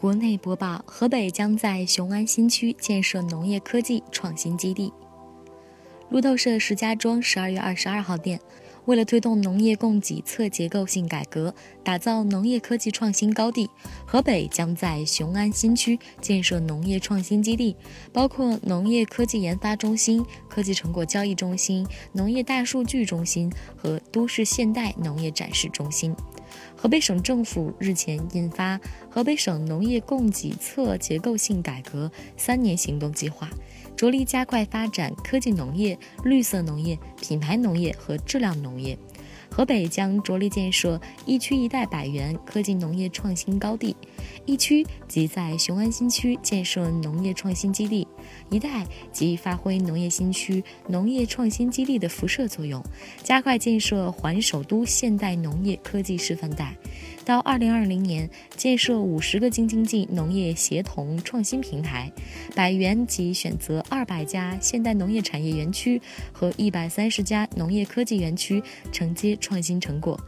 国内播报：河北将在雄安新区建设农业科技创新基地。路透社石家庄十二月二十二号电，为了推动农业供给侧结构性改革，打造农业科技创新高地，河北将在雄安新区建设农业创新基地，包括农业科技研发中心、科技成果交易中心、农业大数据中心和都市现代农业展示中心。河北省政府日前印发《河北省农业供给侧结构性改革三年行动计划》，着力加快发展科技农业、绿色农业、品牌农业和质量农业。河北将着力建设一区一带百园科技农业创新高地，一区即在雄安新区建设农业创新基地，一带即发挥农业新区农业创新基地的辐射作用，加快建设环首都现代农业科技示范带。到二零二零年，建设五十个京津冀农业协同创新平台，百园即选择二百家现代农业产业园区和一百三十家农业科技园区承接创新成果。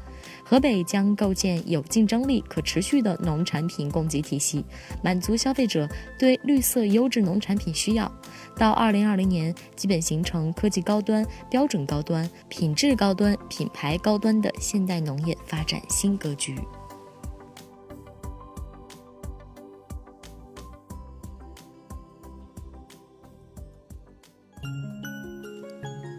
河北将构建有竞争力、可持续的农产品供给体系，满足消费者对绿色优质农产品需要。到二零二零年，基本形成科技高端、标准高端、品质高端、品牌高端的现代农业发展新格局。